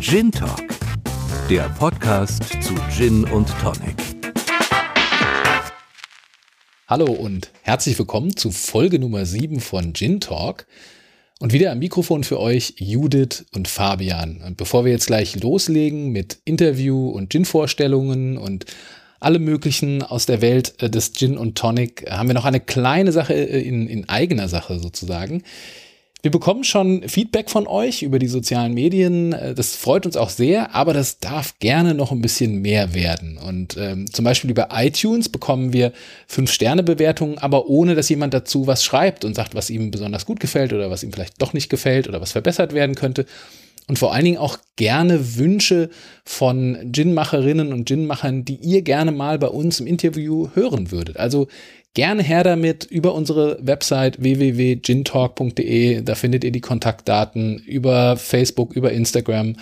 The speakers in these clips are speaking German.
Gin Talk, der Podcast zu Gin und Tonic. Hallo und herzlich willkommen zu Folge Nummer 7 von Gin Talk. Und wieder am Mikrofon für euch Judith und Fabian. Und bevor wir jetzt gleich loslegen mit Interview und Gin-Vorstellungen und allem möglichen aus der Welt äh, des Gin und Tonic, haben wir noch eine kleine Sache äh, in, in eigener Sache sozusagen. Wir bekommen schon Feedback von euch über die sozialen Medien. Äh, das freut uns auch sehr, aber das darf gerne noch ein bisschen mehr werden. Und ähm, zum Beispiel über iTunes bekommen wir Fünf-Sterne-Bewertungen, aber ohne dass jemand dazu was schreibt und sagt, was ihm besonders gut gefällt oder was ihm vielleicht doch nicht gefällt oder was verbessert werden könnte. Und vor allen Dingen auch gerne Wünsche von Gin-Macherinnen und Gin-Machern, die ihr gerne mal bei uns im Interview hören würdet. Also Gerne her damit über unsere Website www.gintalk.de. Da findet ihr die Kontaktdaten über Facebook, über Instagram.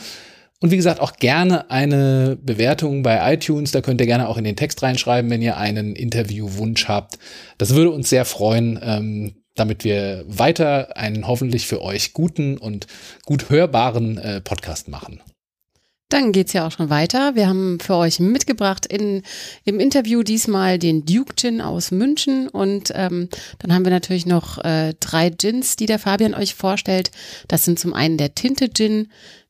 Und wie gesagt, auch gerne eine Bewertung bei iTunes. Da könnt ihr gerne auch in den Text reinschreiben, wenn ihr einen Interviewwunsch habt. Das würde uns sehr freuen, ähm, damit wir weiter einen hoffentlich für euch guten und gut hörbaren äh, Podcast machen. Dann geht's ja auch schon weiter. Wir haben für euch mitgebracht in, im Interview diesmal den Duke Gin aus München und ähm, dann haben wir natürlich noch äh, drei Gins, die der Fabian euch vorstellt. Das sind zum einen der Tinte Gin,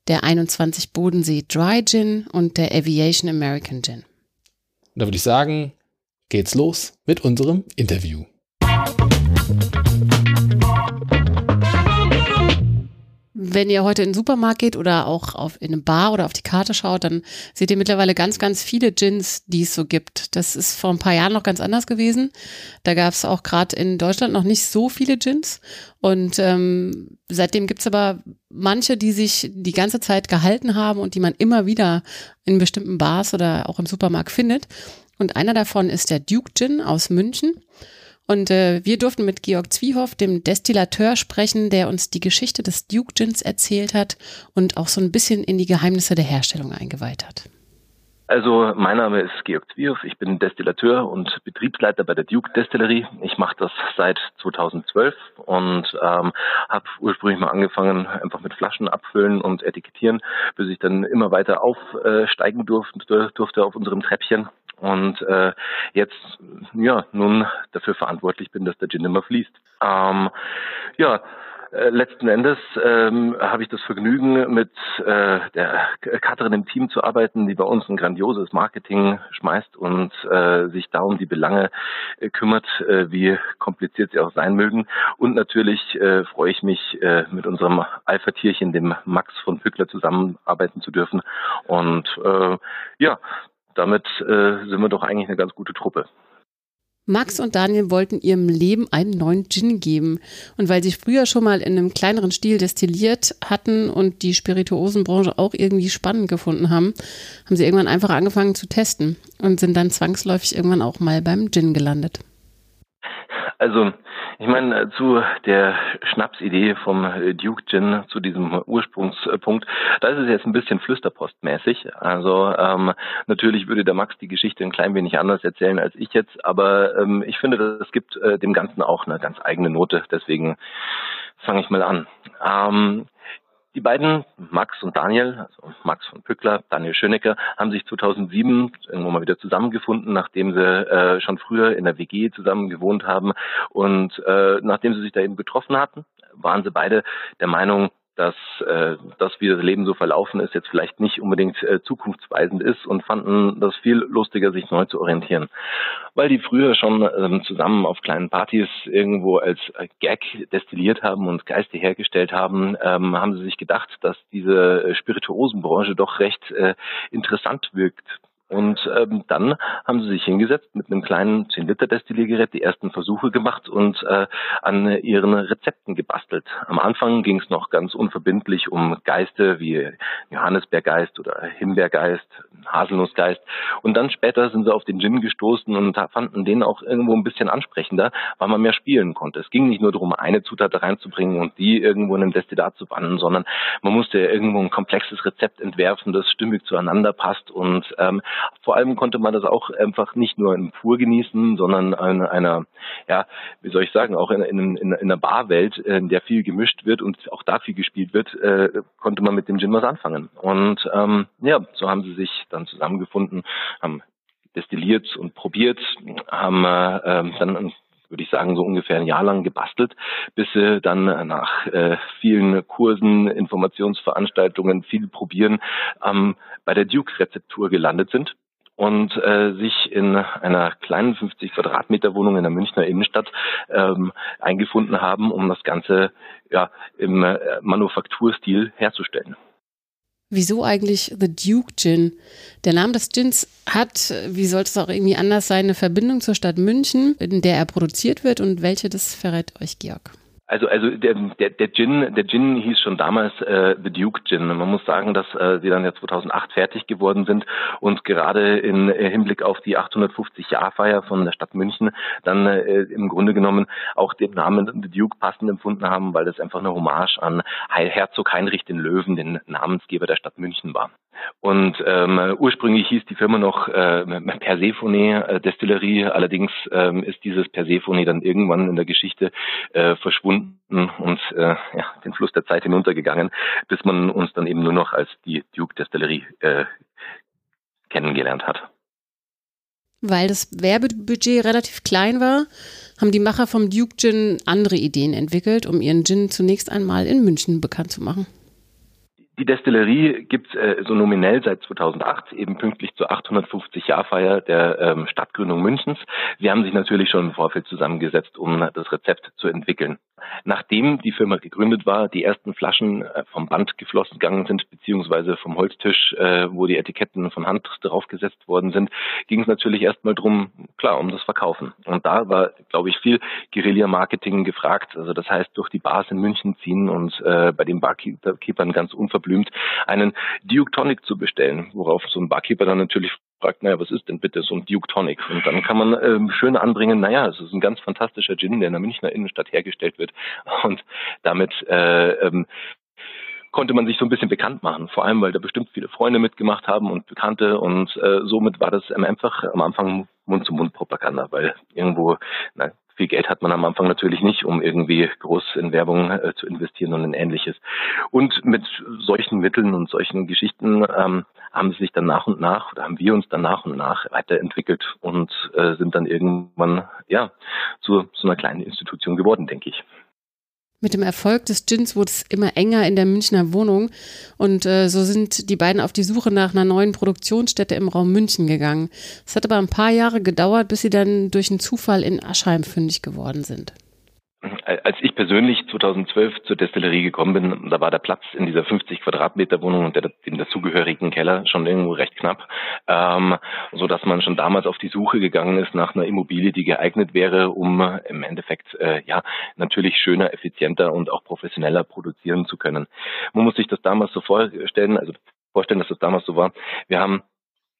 der 21 Bodensee Dry Gin und der Aviation American Gin. Da würde ich sagen, geht's los mit unserem Interview. Wenn ihr heute in den Supermarkt geht oder auch auf, in eine Bar oder auf die Karte schaut, dann seht ihr mittlerweile ganz, ganz viele Gins, die es so gibt. Das ist vor ein paar Jahren noch ganz anders gewesen. Da gab es auch gerade in Deutschland noch nicht so viele Gins. Und ähm, seitdem gibt's aber manche, die sich die ganze Zeit gehalten haben und die man immer wieder in bestimmten Bars oder auch im Supermarkt findet. Und einer davon ist der Duke Gin aus München. Und äh, wir durften mit Georg Zwiehoff, dem Destillateur, sprechen, der uns die Geschichte des Duke Gins erzählt hat und auch so ein bisschen in die Geheimnisse der Herstellung eingeweiht hat. Also mein Name ist Georg Zwiehoff, ich bin Destillateur und Betriebsleiter bei der Duke Destillerie. Ich mache das seit 2012 und ähm, habe ursprünglich mal angefangen einfach mit Flaschen abfüllen und etikettieren, bis ich dann immer weiter aufsteigen durfte, durfte auf unserem Treppchen und äh, jetzt ja nun dafür verantwortlich bin, dass der Gin immer fließt. Ähm, ja, äh, letzten Endes ähm, habe ich das Vergnügen, mit äh, der Katrin im Team zu arbeiten, die bei uns ein grandioses Marketing schmeißt und äh, sich da um die Belange äh, kümmert, äh, wie kompliziert sie auch sein mögen. Und natürlich äh, freue ich mich, äh, mit unserem Alpha-Tierchen, dem Max von Pückler, zusammenarbeiten zu dürfen. Und äh, ja, damit äh, sind wir doch eigentlich eine ganz gute Truppe. Max und Daniel wollten ihrem Leben einen neuen Gin geben. Und weil sie früher schon mal in einem kleineren Stil destilliert hatten und die Spirituosenbranche auch irgendwie spannend gefunden haben, haben sie irgendwann einfach angefangen zu testen und sind dann zwangsläufig irgendwann auch mal beim Gin gelandet. Also ich meine, zu der Schnapsidee vom äh, Duke Gin, zu diesem Ursprungspunkt, da ist es jetzt ein bisschen flüsterpostmäßig. Also ähm, natürlich würde der Max die Geschichte ein klein wenig anders erzählen als ich jetzt, aber ähm, ich finde, das gibt äh, dem Ganzen auch eine ganz eigene Note. Deswegen fange ich mal an. Ähm, die beiden, Max und Daniel, also Max von Pückler, Daniel Schönecker, haben sich 2007 irgendwo mal wieder zusammengefunden, nachdem sie äh, schon früher in der WG zusammen gewohnt haben. Und äh, nachdem sie sich da eben getroffen hatten, waren sie beide der Meinung, dass äh, das, wie das Leben so verlaufen ist, jetzt vielleicht nicht unbedingt äh, zukunftsweisend ist und fanden das viel lustiger, sich neu zu orientieren. Weil die früher schon ähm, zusammen auf kleinen Partys irgendwo als äh, Gag destilliert haben und Geiste hergestellt haben, ähm, haben sie sich gedacht, dass diese äh, Spirituosenbranche doch recht äh, interessant wirkt und ähm, dann haben sie sich hingesetzt mit einem kleinen 10-Liter-Destilliergerät, die ersten Versuche gemacht und äh, an ihren Rezepten gebastelt. Am Anfang ging es noch ganz unverbindlich um Geiste wie Johannisbeergeist oder Himbeergeist, Haselnussgeist. Und dann später sind sie auf den Gin gestoßen und fanden den auch irgendwo ein bisschen ansprechender, weil man mehr spielen konnte. Es ging nicht nur darum, eine Zutat reinzubringen und die irgendwo in einem Destillat zu bannen, sondern man musste irgendwo ein komplexes Rezept entwerfen, das stimmig zueinander passt. Und ähm, vor allem konnte man das auch einfach nicht nur im Pur genießen, sondern in einer, ja, wie soll ich sagen, auch in, in, in einer Barwelt, in der viel gemischt wird und auch da viel gespielt wird, äh, konnte man mit dem Gin was anfangen. Und ähm, ja, so haben sie sich dann zusammengefunden, haben destilliert und probiert, haben äh, ähm, dann würde ich sagen, so ungefähr ein Jahr lang gebastelt, bis sie dann nach äh, vielen Kursen, Informationsveranstaltungen, viel probieren, ähm, bei der Duke-Rezeptur gelandet sind und äh, sich in einer kleinen 50 Quadratmeter Wohnung in der Münchner Innenstadt ähm, eingefunden haben, um das Ganze ja im äh, Manufakturstil herzustellen. Wieso eigentlich The Duke Gin? Der Name des Gins hat, wie sollte es auch irgendwie anders sein, eine Verbindung zur Stadt München, in der er produziert wird und welche das verrät euch Georg. Also, also der, der, der Gin, der Gin hieß schon damals äh, The Duke Gin. Man muss sagen, dass äh, sie dann ja 2008 fertig geworden sind und gerade in äh, Hinblick auf die 850-Jahr-Feier von der Stadt München dann äh, im Grunde genommen auch den Namen The Duke passend empfunden haben, weil das einfach eine Hommage an Herzog Heinrich den Löwen, den Namensgeber der Stadt München war. Und ähm, ursprünglich hieß die Firma noch äh, Persephone äh, Destillerie, allerdings ähm, ist dieses Persephone dann irgendwann in der Geschichte äh, verschwunden und äh, ja, den Fluss der Zeit hinuntergegangen, bis man uns dann eben nur noch als die Duke Destillerie äh, kennengelernt hat. Weil das Werbebudget relativ klein war, haben die Macher vom Duke Gin andere Ideen entwickelt, um ihren Gin zunächst einmal in München bekannt zu machen. Die Destillerie gibt äh, so nominell seit 2008, eben pünktlich zur 850-Jahr-Feier der ähm, Stadtgründung Münchens. Sie haben sich natürlich schon im Vorfeld zusammengesetzt, um das Rezept zu entwickeln. Nachdem die Firma gegründet war, die ersten Flaschen äh, vom Band geflossen gegangen sind, beziehungsweise vom Holztisch, äh, wo die Etiketten von Hand draufgesetzt worden sind, ging es natürlich erstmal drum, klar, um das Verkaufen. Und da war, glaube ich, viel Guerilla-Marketing gefragt. Also das heißt, durch die Bars in München ziehen und äh, bei den Barkeepern ganz unverblümt einen Duke Tonic zu bestellen, worauf so ein Barkeeper dann natürlich fragt, naja, was ist denn bitte so ein Duke Tonic? Und dann kann man ähm, schön anbringen, naja, es ist ein ganz fantastischer Gin, der in der Münchner Innenstadt hergestellt wird. Und damit äh, ähm, konnte man sich so ein bisschen bekannt machen, vor allem weil da bestimmt viele Freunde mitgemacht haben und Bekannte und äh, somit war das einfach am Anfang Mund-zu-Mund-Propaganda, weil irgendwo, na, viel Geld hat man am Anfang natürlich nicht, um irgendwie groß in Werbung äh, zu investieren und in ähnliches. Und mit solchen Mitteln und solchen Geschichten ähm, haben sie sich dann nach und nach oder haben wir uns dann nach und nach weiterentwickelt und äh, sind dann irgendwann ja zu so einer kleinen Institution geworden, denke ich. Mit dem Erfolg des Gins wurde es immer enger in der Münchner Wohnung und äh, so sind die beiden auf die Suche nach einer neuen Produktionsstätte im Raum München gegangen. Es hat aber ein paar Jahre gedauert, bis sie dann durch einen Zufall in Aschheim fündig geworden sind. Als ich persönlich 2012 zur Destillerie gekommen bin, da war der Platz in dieser 50 Quadratmeter Wohnung und der, dem dazugehörigen Keller schon irgendwo recht knapp, ähm, so dass man schon damals auf die Suche gegangen ist nach einer Immobilie, die geeignet wäre, um im Endeffekt äh, ja natürlich schöner, effizienter und auch professioneller produzieren zu können. Man muss sich das damals so vorstellen, also vorstellen, dass das damals so war. Wir haben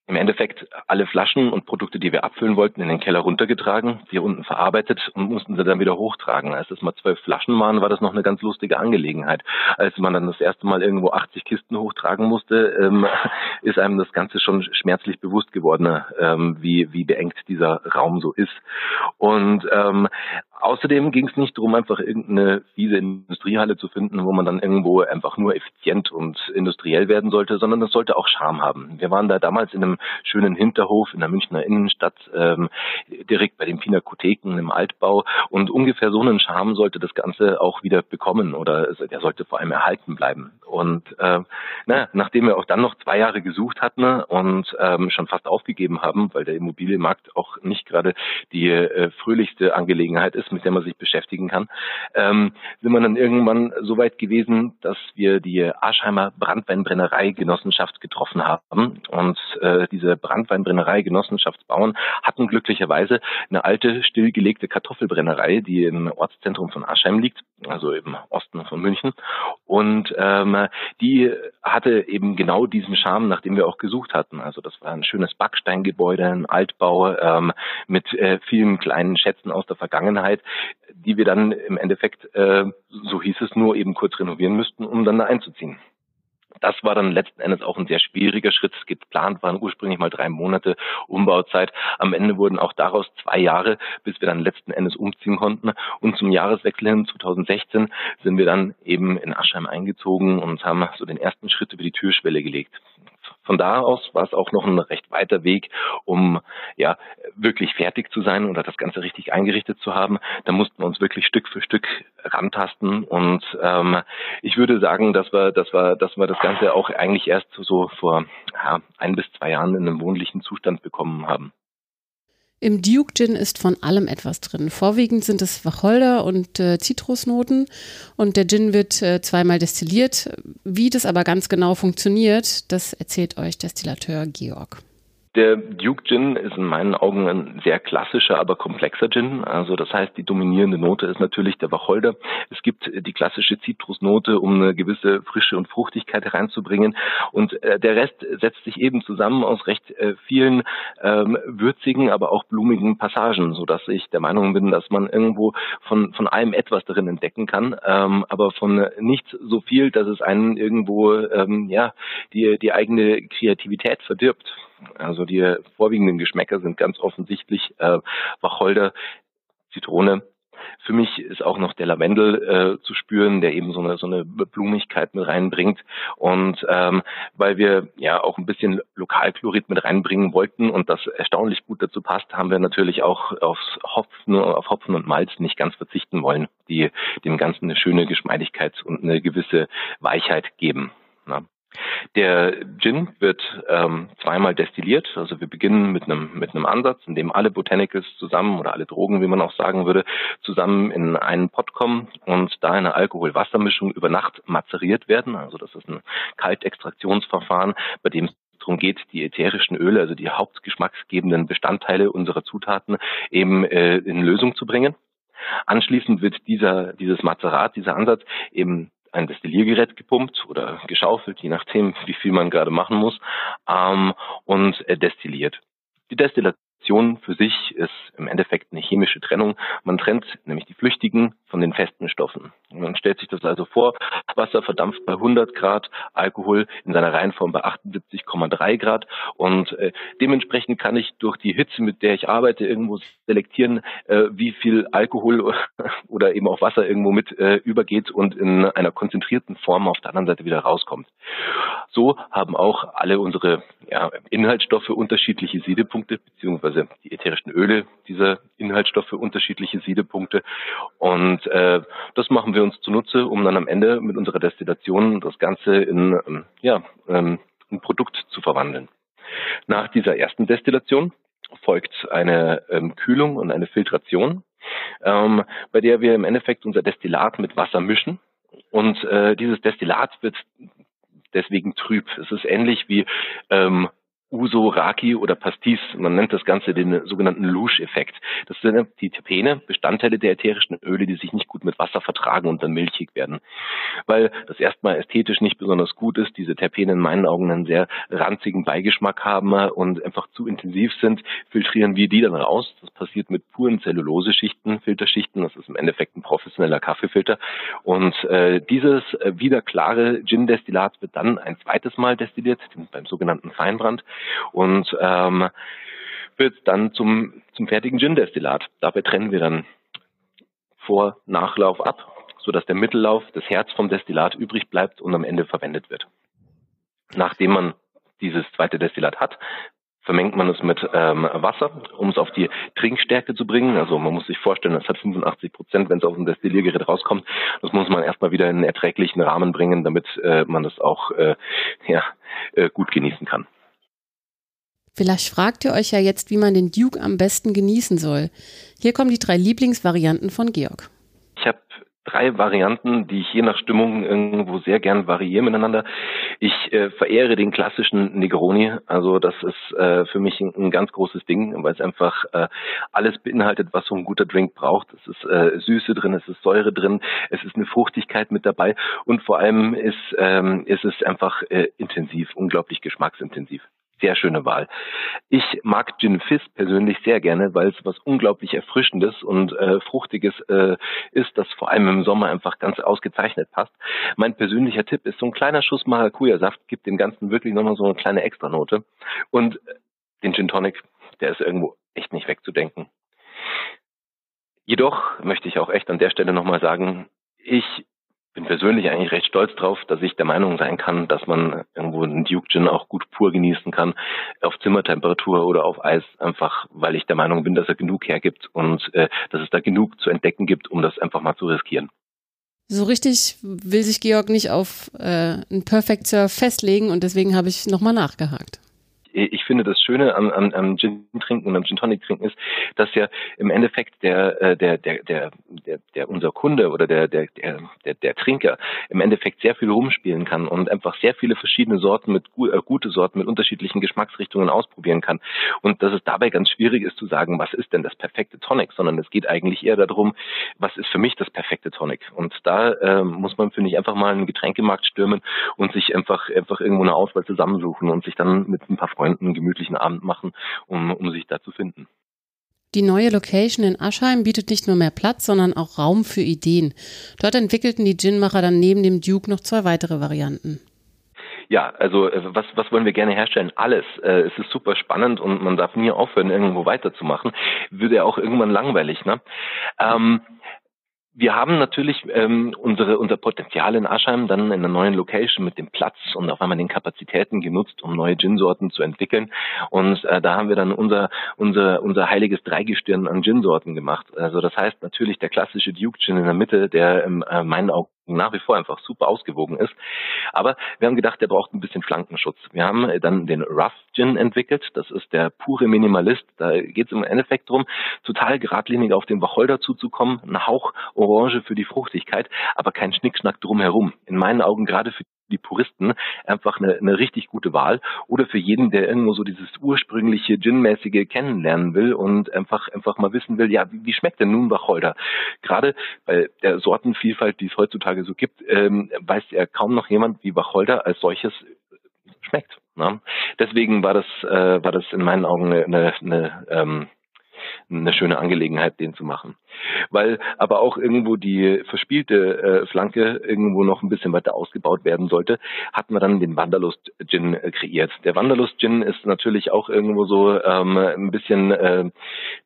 im Endeffekt alle Flaschen und Produkte, die wir abfüllen wollten, in den Keller runtergetragen, die unten verarbeitet und mussten sie dann wieder hochtragen. Als es mal zwölf Flaschen waren, war das noch eine ganz lustige Angelegenheit. Als man dann das erste Mal irgendwo 80 Kisten hochtragen musste, ähm, ist einem das Ganze schon schmerzlich bewusst geworden, ähm, wie, wie beengt dieser Raum so ist. Und ähm, Außerdem ging es nicht darum, einfach irgendeine fiese Industriehalle zu finden, wo man dann irgendwo einfach nur effizient und industriell werden sollte, sondern es sollte auch Charme haben. Wir waren da damals in einem schönen Hinterhof in der Münchner Innenstadt, ähm, direkt bei den Pinakotheken im Altbau und ungefähr so einen Charme sollte das Ganze auch wieder bekommen oder er sollte vor allem erhalten bleiben. Und äh, na, nachdem wir auch dann noch zwei Jahre gesucht hatten und ähm, schon fast aufgegeben haben, weil der Immobilienmarkt auch nicht gerade die äh, fröhlichste Angelegenheit ist, mit der man sich beschäftigen kann, ähm, sind wir dann irgendwann so weit gewesen, dass wir die Aschheimer Brandweinbrennerei Genossenschaft getroffen haben. Und äh, diese Brandweinbrennerei Genossenschaftsbauern hatten glücklicherweise eine alte, stillgelegte Kartoffelbrennerei, die im Ortszentrum von Aschheim liegt, also im Osten von München. Und ähm, die hatte eben genau diesen Charme, nach dem wir auch gesucht hatten. Also das war ein schönes Backsteingebäude, ein Altbau ähm, mit äh, vielen kleinen Schätzen aus der Vergangenheit, die wir dann im Endeffekt, äh, so hieß es nur, eben kurz renovieren müssten, um dann da einzuziehen. Das war dann letzten Endes auch ein sehr schwieriger Schritt. Geplant waren ursprünglich mal drei Monate Umbauzeit. Am Ende wurden auch daraus zwei Jahre, bis wir dann letzten Endes umziehen konnten. Und zum Jahreswechsel hin 2016 sind wir dann eben in Aschheim eingezogen und haben so den ersten Schritt über die Türschwelle gelegt. Von da aus war es auch noch ein recht weiter Weg, um ja wirklich fertig zu sein oder das Ganze richtig eingerichtet zu haben. Da mussten wir uns wirklich Stück für Stück rantasten und ähm, ich würde sagen, dass wir, dass wir, dass wir das Ganze auch eigentlich erst so vor ja, ein bis zwei Jahren in einem wohnlichen Zustand bekommen haben. Im Duke Gin ist von allem etwas drin. Vorwiegend sind es Wacholder und äh, Zitrusnoten und der Gin wird äh, zweimal destilliert. Wie das aber ganz genau funktioniert, das erzählt euch Destillateur Georg. Der Duke Gin ist in meinen Augen ein sehr klassischer, aber komplexer Gin. Also das heißt, die dominierende Note ist natürlich der Wacholder. Es gibt die klassische Zitrusnote, um eine gewisse Frische und Fruchtigkeit hereinzubringen. Und äh, der Rest setzt sich eben zusammen aus recht äh, vielen ähm, würzigen, aber auch blumigen Passagen, so dass ich der Meinung bin, dass man irgendwo von von allem etwas darin entdecken kann, ähm, aber von nicht so viel, dass es einen irgendwo ähm, ja die die eigene Kreativität verdirbt. Also die vorwiegenden Geschmäcker sind ganz offensichtlich äh, Wacholder, Zitrone. Für mich ist auch noch der Lavendel äh, zu spüren, der eben so eine, so eine Blumigkeit mit reinbringt. Und ähm, weil wir ja auch ein bisschen Lokalchlorid mit reinbringen wollten und das erstaunlich gut dazu passt, haben wir natürlich auch aufs Hopfen, auf Hopfen und Malz nicht ganz verzichten wollen, die dem Ganzen eine schöne Geschmeidigkeit und eine gewisse Weichheit geben. Na. Der Gin wird ähm, zweimal destilliert. Also wir beginnen mit einem mit einem Ansatz, in dem alle Botanicals zusammen oder alle Drogen, wie man auch sagen würde, zusammen in einen Pot kommen und da eine Alkohol-Wassermischung über Nacht mazeriert werden. Also das ist ein Kaltextraktionsverfahren, bei dem es darum geht, die ätherischen Öle, also die hauptgeschmacksgebenden Bestandteile unserer Zutaten eben äh, in Lösung zu bringen. Anschließend wird dieser, dieses Mazerat, dieser Ansatz eben ein Destilliergerät gepumpt oder geschaufelt, je nachdem, wie viel man gerade machen muss, ähm, und äh, destilliert. Die Destillation für sich ist im Endeffekt eine chemische Trennung. Man trennt nämlich die flüchtigen von den festen Stoffen. Man stellt sich das also vor, Wasser verdampft bei 100 Grad, Alkohol in seiner Reihenform bei 78,3 Grad und äh, dementsprechend kann ich durch die Hitze, mit der ich arbeite, irgendwo selektieren, äh, wie viel Alkohol oder eben auch Wasser irgendwo mit äh, übergeht und in einer konzentrierten Form auf der anderen Seite wieder rauskommt. So haben auch alle unsere ja, Inhaltsstoffe unterschiedliche Siedepunkte, beziehungsweise die ätherischen Öle dieser Inhaltsstoffe unterschiedliche Siedepunkte und äh, das machen wir uns zunutze, um dann am Ende mit unserer Destillation das Ganze in ähm, ja, ähm, ein Produkt zu verwandeln. Nach dieser ersten Destillation folgt eine ähm, Kühlung und eine Filtration, ähm, bei der wir im Endeffekt unser Destillat mit Wasser mischen. Und äh, dieses Destillat wird deswegen trüb. Es ist ähnlich wie ähm, Uso, Raki oder Pastis. Man nennt das Ganze den sogenannten Louche-Effekt. Das sind die Terpene, Bestandteile der ätherischen Öle, die sich nicht gut mit Wasser vertragen und dann milchig werden. Weil das erstmal ästhetisch nicht besonders gut ist, diese Terpene in meinen Augen einen sehr ranzigen Beigeschmack haben und einfach zu intensiv sind, filtrieren wir die dann raus. Das passiert mit puren Zellulose-Schichten, Filterschichten. Das ist im Endeffekt ein professioneller Kaffeefilter. Und äh, dieses äh, wieder klare Gin-Destillat wird dann ein zweites Mal destilliert, beim sogenannten Feinbrand und ähm, wird dann zum, zum fertigen Gin-Destillat. Dabei trennen wir dann Vor-, Nachlauf ab, sodass der Mittellauf, das Herz vom Destillat übrig bleibt und am Ende verwendet wird. Nachdem man dieses zweite Destillat hat, vermengt man es mit ähm, Wasser, um es auf die Trinkstärke zu bringen. Also man muss sich vorstellen, es hat 85 Prozent, wenn es aus dem Destilliergerät rauskommt. Das muss man erstmal wieder in einen erträglichen Rahmen bringen, damit äh, man das auch äh, ja, äh, gut genießen kann. Vielleicht fragt ihr euch ja jetzt, wie man den Duke am besten genießen soll. Hier kommen die drei Lieblingsvarianten von Georg. Ich habe drei Varianten, die ich je nach Stimmung irgendwo sehr gern variiere miteinander. Ich äh, verehre den klassischen Negroni, also das ist äh, für mich ein, ein, ganz großes Ding, weil es einfach äh, alles beinhaltet, was so ein guter Drink braucht. Es ist äh, Süße drin, es ist Säure drin, es ist eine Fruchtigkeit mit dabei und vor allem ist, ähm, ist es einfach äh, intensiv, unglaublich geschmacksintensiv sehr schöne Wahl. Ich mag Gin Fizz persönlich sehr gerne, weil es was unglaublich Erfrischendes und äh, Fruchtiges äh, ist, das vor allem im Sommer einfach ganz ausgezeichnet passt. Mein persönlicher Tipp ist so ein kleiner Schuss Maracuja-Saft, gibt dem Ganzen wirklich nochmal so eine kleine Extranote. Und äh, den Gin Tonic, der ist irgendwo echt nicht wegzudenken. Jedoch möchte ich auch echt an der Stelle nochmal sagen, ich bin persönlich eigentlich recht stolz drauf, dass ich der Meinung sein kann, dass man irgendwo einen Duke Gin auch gut pur genießen kann, auf Zimmertemperatur oder auf Eis, einfach weil ich der Meinung bin, dass er genug hergibt und äh, dass es da genug zu entdecken gibt, um das einfach mal zu riskieren. So richtig will sich Georg nicht auf äh, einen Perfect Surf festlegen und deswegen habe ich nochmal nachgehakt ich finde das Schöne am, am, am Gin trinken und am Gin Tonic trinken ist, dass ja im Endeffekt der äh, der der der der, der unser Kunde oder der der der der Trinker im Endeffekt sehr viel rumspielen kann und einfach sehr viele verschiedene Sorten mit äh, gute Sorten mit unterschiedlichen Geschmacksrichtungen ausprobieren kann. Und dass es dabei ganz schwierig ist zu sagen, was ist denn das perfekte Tonic, sondern es geht eigentlich eher darum, was ist für mich das perfekte Tonic? Und da äh, muss man finde ich einfach mal einen Getränkemarkt stürmen und sich einfach einfach irgendwo eine Auswahl zusammensuchen und sich dann mit ein paar Freunden Freunden einen gemütlichen Abend machen, um, um sich da zu finden. Die neue Location in Aschheim bietet nicht nur mehr Platz, sondern auch Raum für Ideen. Dort entwickelten die Ginmacher dann neben dem Duke noch zwei weitere Varianten. Ja, also äh, was, was wollen wir gerne herstellen? Alles. Äh, es ist super spannend und man darf nie aufhören, irgendwo weiterzumachen. Würde ja auch irgendwann langweilig. Ne? Ähm, wir haben natürlich ähm, unsere, unser Potenzial in Aschheim dann in einer neuen Location mit dem Platz und auf einmal den Kapazitäten genutzt, um neue Gin-Sorten zu entwickeln. Und äh, da haben wir dann unser, unser, unser heiliges Dreigestirn an Gin-Sorten gemacht. Also das heißt natürlich der klassische Duke Gin in der Mitte, der in äh, meinen Augen nach wie vor einfach super ausgewogen ist. Aber wir haben gedacht, der braucht ein bisschen Flankenschutz. Wir haben dann den Rough Gin entwickelt. Das ist der pure Minimalist. Da geht es im Endeffekt darum, total geradlinig auf den Wacholder zuzukommen. Ein Hauch Orange für die Fruchtigkeit, aber kein Schnickschnack drumherum. In meinen Augen gerade für die Puristen einfach eine, eine richtig gute Wahl oder für jeden, der irgendwo so dieses ursprüngliche Gin-mäßige kennenlernen will und einfach einfach mal wissen will, ja, wie, wie schmeckt denn nun Wacholder? Gerade bei der Sortenvielfalt, die es heutzutage so gibt, ähm, weiß ja kaum noch jemand, wie Wacholder als solches schmeckt. Ne? Deswegen war das äh, war das in meinen Augen eine, eine, eine ähm, eine schöne Angelegenheit, den zu machen. Weil aber auch irgendwo die verspielte äh, Flanke irgendwo noch ein bisschen weiter ausgebaut werden sollte, hatten wir dann den Wanderlust Gin äh, kreiert. Der Wanderlust Gin ist natürlich auch irgendwo so ähm, ein bisschen äh,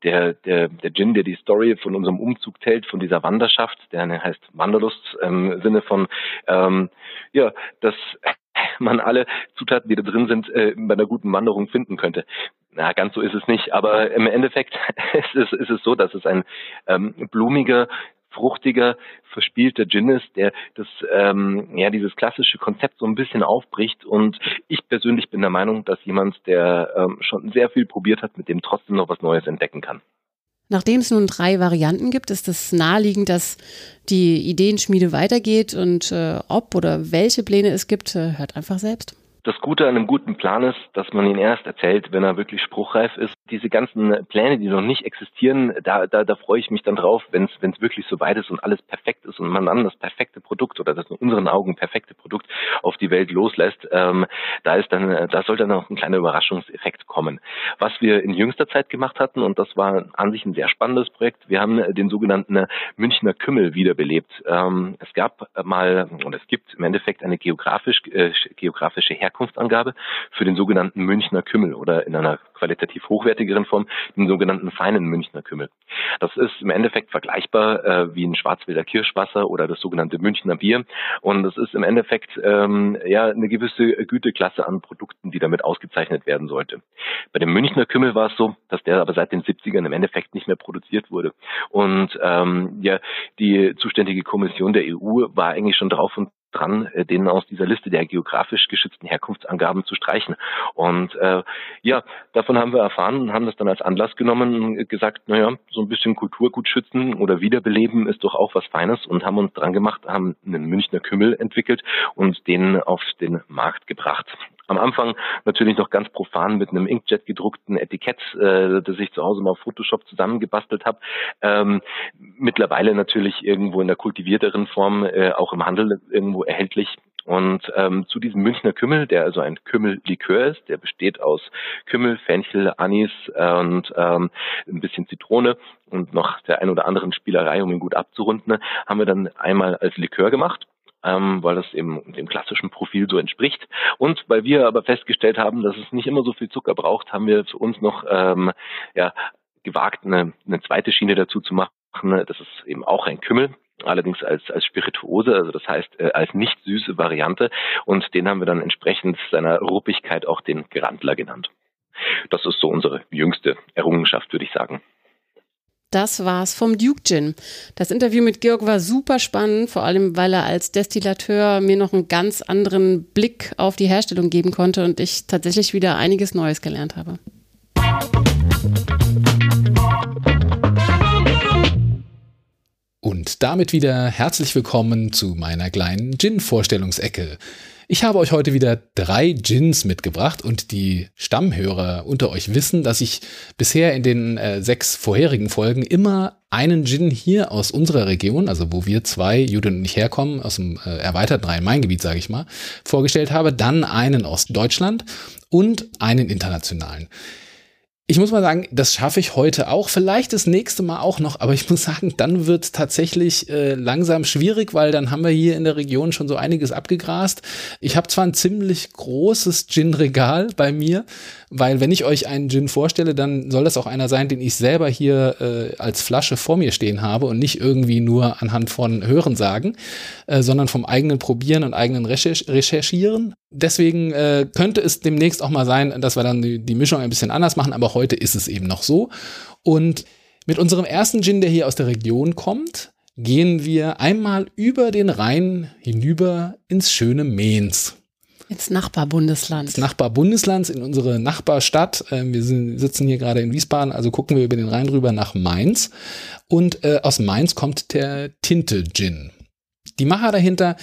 der, der, der Gin, der die Story von unserem Umzug tellt, von dieser Wanderschaft, der heißt Wanderlust im Sinne von ähm, ja, dass man alle Zutaten, die da drin sind, äh, bei einer guten Wanderung finden könnte. Na, ganz so ist es nicht, aber im Endeffekt ist es, ist es so, dass es ein ähm, blumiger, fruchtiger, verspielter Gin ist, der das ähm, ja dieses klassische Konzept so ein bisschen aufbricht. Und ich persönlich bin der Meinung, dass jemand, der ähm, schon sehr viel probiert hat, mit dem trotzdem noch was Neues entdecken kann. Nachdem es nun drei Varianten gibt, ist es naheliegend, dass die Ideenschmiede weitergeht und äh, ob oder welche Pläne es gibt, äh, hört einfach selbst. Das Gute an einem guten Plan ist, dass man ihn erst erzählt, wenn er wirklich spruchreif ist. Diese ganzen Pläne, die noch nicht existieren, da, da, da freue ich mich dann drauf, wenn es wirklich so weit ist und alles perfekt ist und man dann das perfekte Produkt oder das in unseren Augen perfekte Produkt auf die Welt loslässt. Ähm, da ist dann, da soll dann auch ein kleiner Überraschungseffekt kommen. Was wir in jüngster Zeit gemacht hatten, und das war an sich ein sehr spannendes Projekt, wir haben den sogenannten Münchner Kümmel wiederbelebt. Ähm, es gab mal, und es gibt im Endeffekt eine geografisch, äh, geografische Herkunft Herkunftsangabe für den sogenannten Münchner Kümmel oder in einer qualitativ hochwertigeren Form den sogenannten feinen Münchner Kümmel. Das ist im Endeffekt vergleichbar äh, wie ein Schwarzwälder Kirschwasser oder das sogenannte Münchner Bier und es ist im Endeffekt ähm, ja eine gewisse Güteklasse an Produkten, die damit ausgezeichnet werden sollte. Bei dem Münchner Kümmel war es so, dass der aber seit den 70ern im Endeffekt nicht mehr produziert wurde und ähm, ja die zuständige Kommission der EU war eigentlich schon drauf und dran, äh, den aus dieser Liste der geografisch geschützten Herkunftsangaben zu streichen. Und äh, ja, davon haben wir erfahren und haben das dann als Anlass genommen und gesagt, naja, so ein bisschen Kulturgut schützen oder wiederbeleben ist doch auch was Feines und haben uns dran gemacht, haben einen Münchner Kümmel entwickelt und den auf den Markt gebracht. Am Anfang natürlich noch ganz profan mit einem Inkjet gedruckten Etikett, äh, das ich zu Hause mal auf Photoshop zusammengebastelt habe. Ähm, mittlerweile natürlich irgendwo in der kultivierteren Form äh, auch im Handel irgendwo erhältlich. Und ähm, zu diesem Münchner Kümmel, der also ein Kümmellikör ist, der besteht aus Kümmel, Fenchel, Anis und ähm, ein bisschen Zitrone und noch der ein oder anderen Spielerei, um ihn gut abzurunden, haben wir dann einmal als Likör gemacht ähm, weil das eben dem klassischen Profil so entspricht. Und weil wir aber festgestellt haben, dass es nicht immer so viel Zucker braucht, haben wir für uns noch ähm, ja, gewagt, eine, eine zweite Schiene dazu zu machen. Das ist eben auch ein Kümmel, allerdings als, als Spirituose, also das heißt äh, als nicht süße Variante. Und den haben wir dann entsprechend seiner Ruppigkeit auch den Grandler genannt. Das ist so unsere jüngste Errungenschaft, würde ich sagen. Das war's vom Duke Gin. Das Interview mit Georg war super spannend, vor allem weil er als Destillateur mir noch einen ganz anderen Blick auf die Herstellung geben konnte und ich tatsächlich wieder einiges Neues gelernt habe. Und damit wieder herzlich willkommen zu meiner kleinen Gin-Vorstellungsecke. Ich habe euch heute wieder drei Gins mitgebracht und die Stammhörer unter euch wissen, dass ich bisher in den äh, sechs vorherigen Folgen immer einen Gin hier aus unserer Region, also wo wir zwei, Judith und ich herkommen, aus dem äh, erweiterten Rhein-Main-Gebiet, sage ich mal, vorgestellt habe, dann einen aus Deutschland und einen internationalen. Ich muss mal sagen, das schaffe ich heute auch, vielleicht das nächste Mal auch noch, aber ich muss sagen, dann wird es tatsächlich äh, langsam schwierig, weil dann haben wir hier in der Region schon so einiges abgegrast. Ich habe zwar ein ziemlich großes Gin-Regal bei mir, weil wenn ich euch einen Gin vorstelle, dann soll das auch einer sein, den ich selber hier äh, als Flasche vor mir stehen habe und nicht irgendwie nur anhand von Hörensagen, äh, sondern vom eigenen Probieren und eigenen Recherch Recherchieren. Deswegen äh, könnte es demnächst auch mal sein, dass wir dann die, die Mischung ein bisschen anders machen, aber heute ist es eben noch so. Und mit unserem ersten Gin, der hier aus der Region kommt, gehen wir einmal über den Rhein hinüber ins schöne Mainz. Ins Nachbarbundesland. Ins Nachbarbundesland, in unsere Nachbarstadt. Ähm, wir sitzen hier gerade in Wiesbaden, also gucken wir über den Rhein rüber nach Mainz. Und äh, aus Mainz kommt der Tinte Gin. Die Macher dahinter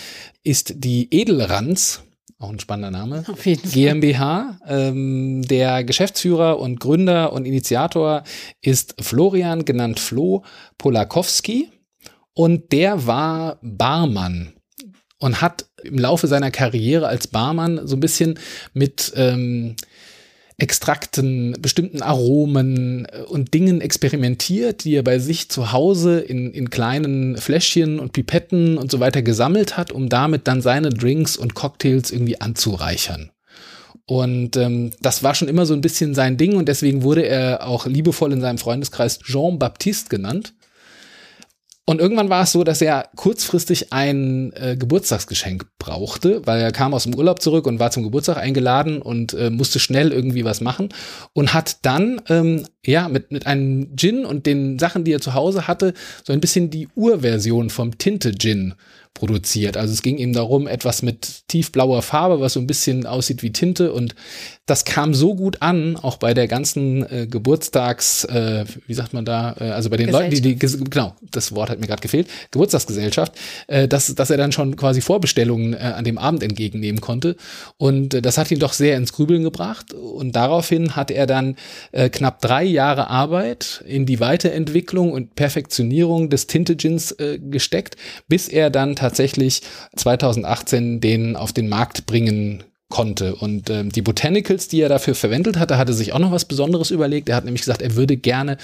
ist die Edelranz, auch ein spannender Name, Auf jeden Fall. GmbH. Ähm, der Geschäftsführer und Gründer und Initiator ist Florian, genannt Flo Polakowski. Und der war Barmann und hat im Laufe seiner Karriere als Barmann so ein bisschen mit ähm, Extrakten, bestimmten Aromen äh, und Dingen experimentiert, die er bei sich zu Hause in, in kleinen Fläschchen und Pipetten und so weiter gesammelt hat, um damit dann seine Drinks und Cocktails irgendwie anzureichern. Und ähm, das war schon immer so ein bisschen sein Ding und deswegen wurde er auch liebevoll in seinem Freundeskreis Jean Baptiste genannt. Und irgendwann war es so, dass er kurzfristig ein äh, Geburtstagsgeschenk brauchte, weil er kam aus dem Urlaub zurück und war zum Geburtstag eingeladen und äh, musste schnell irgendwie was machen und hat dann ähm, ja mit mit einem Gin und den Sachen, die er zu Hause hatte, so ein bisschen die Urversion vom Tinte Gin produziert. Also es ging ihm darum, etwas mit tiefblauer Farbe, was so ein bisschen aussieht wie Tinte. Und das kam so gut an, auch bei der ganzen äh, Geburtstags, äh, wie sagt man da, äh, also bei den Leuten, die, die, genau, das Wort hat mir gerade gefehlt, Geburtstagsgesellschaft, äh, dass, dass er dann schon quasi Vorbestellungen äh, an dem Abend entgegennehmen konnte. Und äh, das hat ihn doch sehr ins Grübeln gebracht. Und daraufhin hat er dann äh, knapp drei Jahre Arbeit in die Weiterentwicklung und Perfektionierung des Tinte-Gins äh, gesteckt, bis er dann tatsächlich 2018 den auf den Markt bringen konnte. Und ähm, die Botanicals, die er dafür verwendet hatte, hatte sich auch noch was Besonderes überlegt. Er hat nämlich gesagt, er würde gerne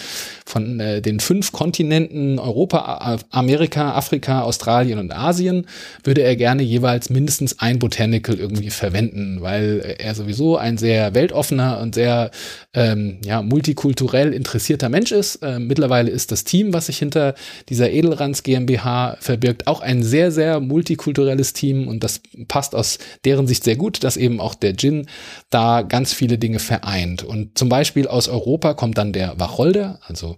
von äh, den fünf Kontinenten Europa, Amerika, Afrika, Australien und Asien, würde er gerne jeweils mindestens ein Botanical irgendwie verwenden, weil er sowieso ein sehr weltoffener und sehr ähm, ja, multikulturell interessierter Mensch ist. Äh, mittlerweile ist das Team, was sich hinter dieser Edelranz GmbH verbirgt, auch ein sehr, sehr multikulturelles Team und das passt aus deren Sicht sehr gut. Das dass eben auch der Gin da ganz viele Dinge vereint. Und zum Beispiel aus Europa kommt dann der Wacholder, also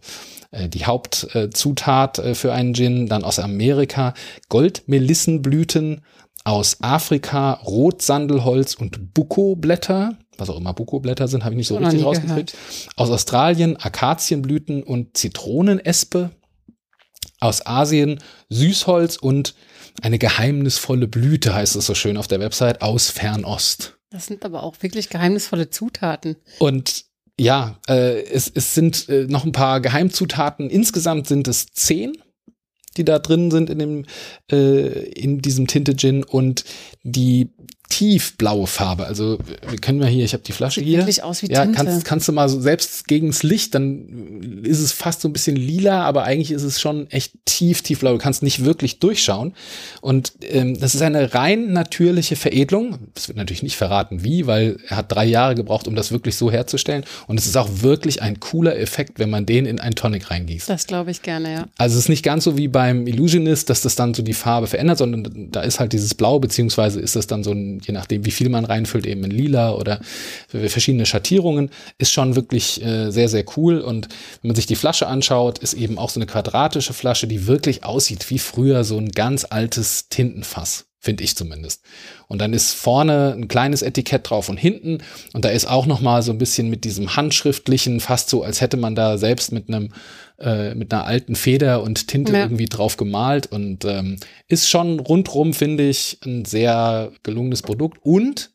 äh, die Hauptzutat äh, für einen Gin, dann aus Amerika Goldmelissenblüten, aus Afrika Rotsandelholz und Buko-Blätter, was auch immer Buko-Blätter sind, habe ich nicht so Noch richtig rausgekriegt. Aus Australien Akazienblüten und Zitronenespe. Aus Asien Süßholz und eine geheimnisvolle Blüte, heißt es so schön auf der Website, aus Fernost. Das sind aber auch wirklich geheimnisvolle Zutaten. Und ja, äh, es, es sind äh, noch ein paar Geheimzutaten. Insgesamt sind es zehn, die da drin sind in dem äh, in diesem Tinte Gin und die tiefblaue Farbe. Also wir können mal hier, ich habe die Flasche Sieht hier. wirklich aus wie ja, Tinte. kannst kannst du mal so selbst gegens Licht, dann ist es fast so ein bisschen lila, aber eigentlich ist es schon echt tief tiefblau. Du kannst nicht wirklich durchschauen und ähm, das ist eine rein natürliche Veredelung. Es wird natürlich nicht verraten, wie, weil er hat drei Jahre gebraucht, um das wirklich so herzustellen. Und es ist auch wirklich ein cooler Effekt, wenn man den in einen Tonic reingießt. Das glaube ich gerne, ja. Also es ist nicht ganz so wie beim Illusionist, dass das dann so die Farbe verändert, sondern da ist halt dieses Blau, beziehungsweise ist das dann so ein, je nachdem, wie viel man reinfüllt, eben in lila oder verschiedene Schattierungen, ist schon wirklich äh, sehr, sehr cool. Und wenn man sich die Flasche anschaut, ist eben auch so eine quadratische Flasche, die wirklich aussieht wie früher so ein ganz altes Tintenfass. Finde ich zumindest. Und dann ist vorne ein kleines Etikett drauf und hinten. Und da ist auch noch mal so ein bisschen mit diesem handschriftlichen, fast so, als hätte man da selbst mit einem äh, mit einer alten Feder und Tinte Ja. irgendwie drauf gemalt und ähm, ist schon rundrum, finde ich, ein sehr gelungenes Produkt und